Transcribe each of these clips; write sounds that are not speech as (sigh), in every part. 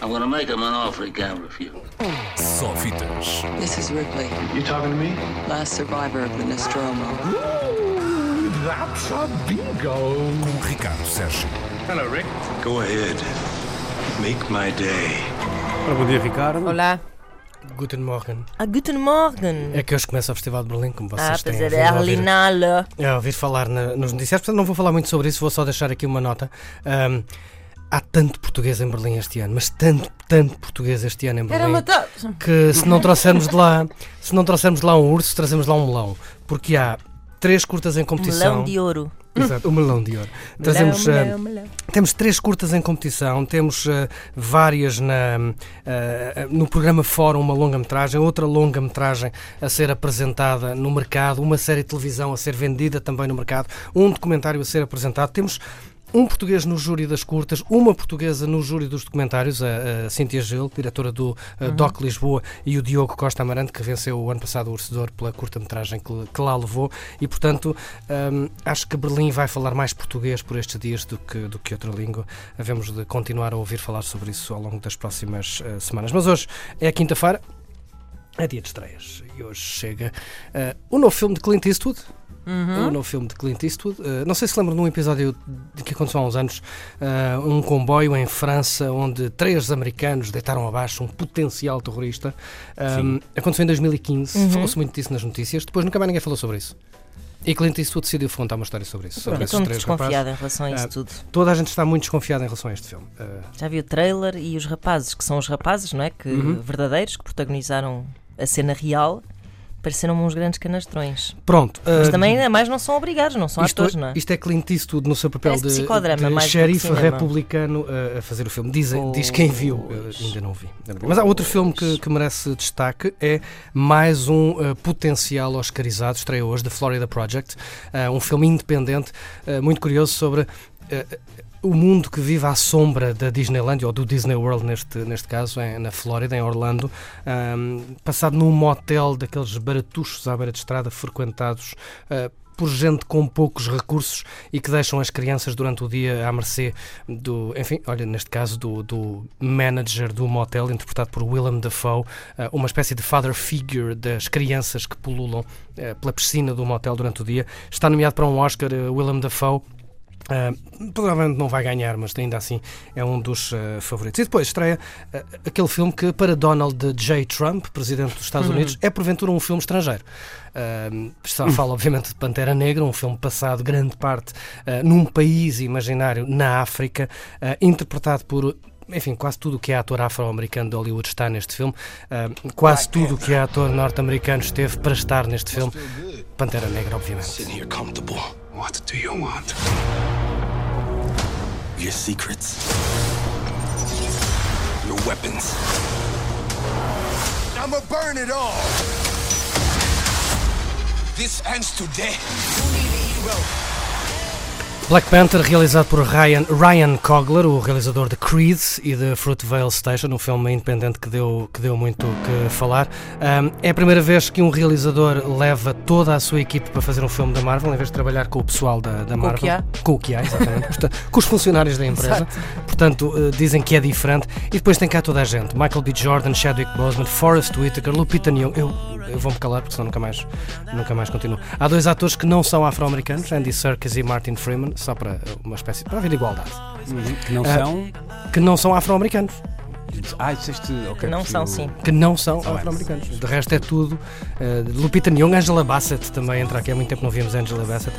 I'm gonna make him an offer he can't refuse. Só fitas. This is Ripley, You talking to me? last survivor of the Nostromo. That's a bingo. Com Ricardo Sérgio. Hello, Rick. Go ahead. Make my day. Ora, bom dia, Ricardo. Olá. Guten Morgen. Ah, guten Morgen. É que hoje começa o Festival de Berlim, como vocês Ah, têm pois é, ouvir, Berlinale. é, ouvir falar na- nos noticiários, portanto não vou falar muito sobre isso, vou só deixar aqui uma nota. Ahm, há tanto português em Berlim este ano, mas tanto, tanto português este ano em Era Berlim, matar. que se não trouxermos de lá, se não trouxermos de lá um urso, trazemos lá um melão, porque há três curtas em competição. Melão de ouro. Exato, o melão de ouro. Trazemos, melão, ah, melão, melão. Temos três curtas em competição, temos eh, várias na, eh, no programa Fórum, uma longa-metragem, outra longa-metragem a ser apresentada no mercado, uma série de televisão a ser vendida também no mercado, um documentário a ser apresentado. Temos um português no júri das curtas, uma portuguesa no júri dos documentários, a, a Cíntia Gil, diretora do eh, DOC Lisboa, e o Diogo Costa Amarante, que venceu o ano passado o Orcedor pela curta-metragem que, que lá levou. E, portanto, hum, acho que Berlim vai falar mais português por estes dias do que, do que outra língua. Havemos de continuar a ouvir falar sobre isso ao longo das próximas eh, semanas. Mas hoje é quinta-feira, é dia de estreias. E hoje chega eh, o novo filme de Clint Eastwood. O novo filme de Clint Eastwood. Eh, não sei se lembram de um episódio de que aconteceu há uns anos, eh, um comboio em França onde três americanos deitaram abaixo um potencial terrorista. Um, aconteceu em 2015, falou-se muito disso nas notícias, depois nunca mais ninguém falou sobre isso. E Clint Eastwood decidiu contar uma história sobre isso. Sobre estou muito desconfiada rapazes. em relação a isso Ah, tudo. Toda a gente está muito desconfiada em relação a este filme. Eh, Já vi o trailer e os rapazes, que são os rapazes, não é? Que, Uhum. Verdadeiros, que protagonizaram a cena real, pareceram-me uns grandes canastrões. pronto. Mas eh, também, ainda mais, não são obrigados, não são isto, atores, não é? isto é Clint Eastwood no seu papel Parece de, psicodrama, de mais xerife republicano a, a fazer o filme. Diz, diz quem viu, eu ainda não vi. vi. Mas há outro filme que, que merece destaque, é mais um eh, potencial oscarizado, estreia hoje, The Florida Project, eh, um filme independente, muito curioso sobre o mundo que vive à sombra da Disneyland, ou do Disney World neste, neste caso, em- na Flórida, em Orlando, ahm, passado num motel daqueles baratuchos à beira de estrada, frequentados ah, por gente com poucos recursos e que deixam as crianças durante o dia à mercê do, enfim, olha, neste caso do, do manager do motel, interpretado por Willem Dafoe, ah, uma espécie de father figure das crianças que pululam ah, pela piscina do motel durante o dia. Está nomeado para um Oscar Willem Dafoe. Uh, provavelmente não vai ganhar, mas ainda assim é um dos uh, favoritos. E depois estreia uh, aquele filme que, para Donald J. Trump, presidente dos Estados Unidos, (laughs) é porventura um filme estrangeiro. Uh, só (laughs) fala, obviamente, de Pantera Negra, um filme passado grande parte uh, num país imaginário na África, uh, interpretado por. Enfim, quase tudo o que é ator afro-americano de Hollywood está neste filme. Uh, quase tudo o que é ator norte-americano esteve para estar neste filme. Pantera Negra, obviamente. Sitting here comfortable. What do you want? Your secrets. Your weapons. I'ma burn it all. This ends today. Black Panther, realizado por Ryan, Ryan Coogler, o realizador de Creed e de Fruitvale Station, um filme independente que deu, que deu muito o que falar. Um, é a primeira vez que um realizador leva toda a sua equipe para fazer um filme da Marvel, em vez de trabalhar com o pessoal da, da Marvel. que há. Com o que há, exatamente. (laughs) Portanto, com os funcionários da empresa. Portanto, uh, dizem que é diferente. E depois tem cá toda a gente. Michael B. Jordan, Chadwick Boseman, Forrest Whitaker, Lupita Nyong'o. Eu, eu vou-me calar porque senão nunca mais, nunca mais continuo. Há dois atores que não são afro-americanos, Andy Serkis e Martin Freeman, só para uma espécie para haver igualdade, Que não Ah, são. que não são afro-americanos, Ah, disseste. Ok. Não são, sim. que não são bem. afro-americanos. De resto é tudo. uh, Lupita Nyong'o, Angela Bassett também entra aqui. Há muito tempo não víamos Angela Bassett.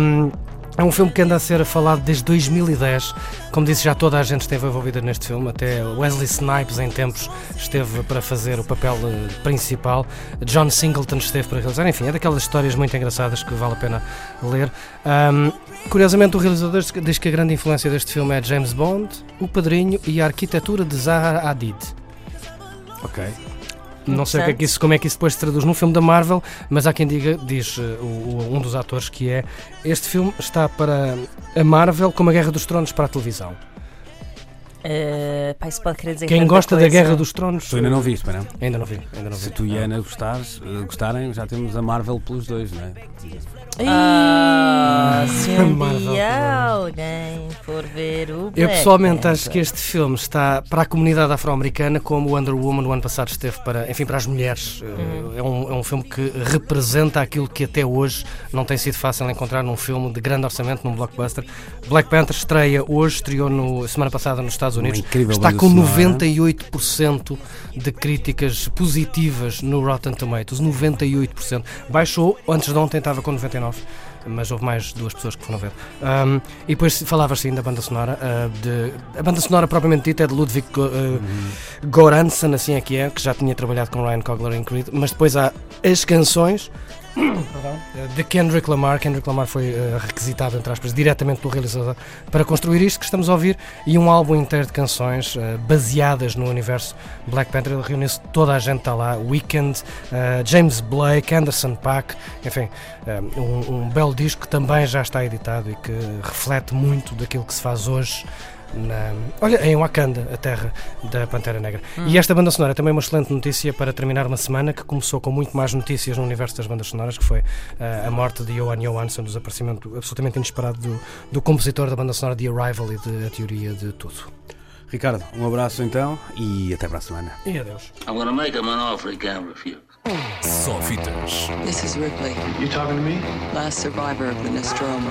Um, é um filme que anda a ser falado desde 2010. Como disse, já toda a gente esteve envolvida neste filme. Até Wesley Snipes, em tempos, esteve para fazer o papel eh, principal. John Singleton esteve para realizar. Enfim, é daquelas histórias muito engraçadas que vale a pena ler. Um, curiosamente, o realizador diz que- a grande influência deste filme é James Bond, O Padrinho e a arquitetura de Zaha Hadid. Ok. Não sei o que é que isso, como é que isso depois se traduz num filme da Marvel, mas há quem diga, diz uh, o- o- um dos atores, que é este filme está para a Marvel como a Guerra dos Tronos para a televisão. Uh, pá, isso pode querer dizer Quem gosta da coisa. Guerra dos Tronos. Tu ainda não viste, não? Ainda não vi, ainda não vi. Se tu e Ana gostares, eh, gostarem, já temos a Marvel pelos dois, não é? Ah, se (laughs) um Marvel, dia alguém for ver o Eu Black pessoalmente Panther. acho que este filme está para a comunidade afro-americana como o Wonder Woman no ano passado esteve para, enfim, para as mulheres. Uhum. Uh, É, um, é um filme que representa aquilo que até hoje não tem sido fácil encontrar num filme de grande orçamento, num blockbuster. Black Panther estreia hoje, estreou no, semana passada nos Estados Unidos. incrível Está com sonora. 98% de críticas positivas no Rotten Tomatoes. 98%. Baixou, antes de ontem estava com 99%. Mas houve mais duas pessoas que foram ver. Um, e depois falava sim da banda sonora. uh, de, a banda sonora propriamente dita é de Ludwig uh, Göransson, assim é que é, que já tinha trabalhado com Ryan Coogler em Creed. Mas depois há as canções de Kendrick Lamar. Kendrick Lamar foi uh, requisitado, entre aspas, diretamente pelo realizador para construir isto que estamos a ouvir e um álbum inteiro de canções uh, baseadas no universo Black Panther. Ele reuniu-se, toda a gente está lá: Weekend, uh, James Blake, Anderson Paak, enfim, um, um belo disco que também já está editado e que reflete muito daquilo que se faz hoje. Na, olha, em Wakanda, a terra da Pantera Negra. E esta banda sonora é também uma excelente notícia para terminar uma semana que começou com muito mais notícias no universo das bandas sonoras, que foi eh, a morte de Johan Johansson, o desaparecimento absolutamente inesperado do, do compositor da banda sonora de Arrival e de A Teoria de Tudo. Ricardo, um abraço então e até para a semana. E adeus. I'm gonna make him an offer he can't refuse. Só fitas. This is Ripley, You talking to me? last survivor of the Nostromo.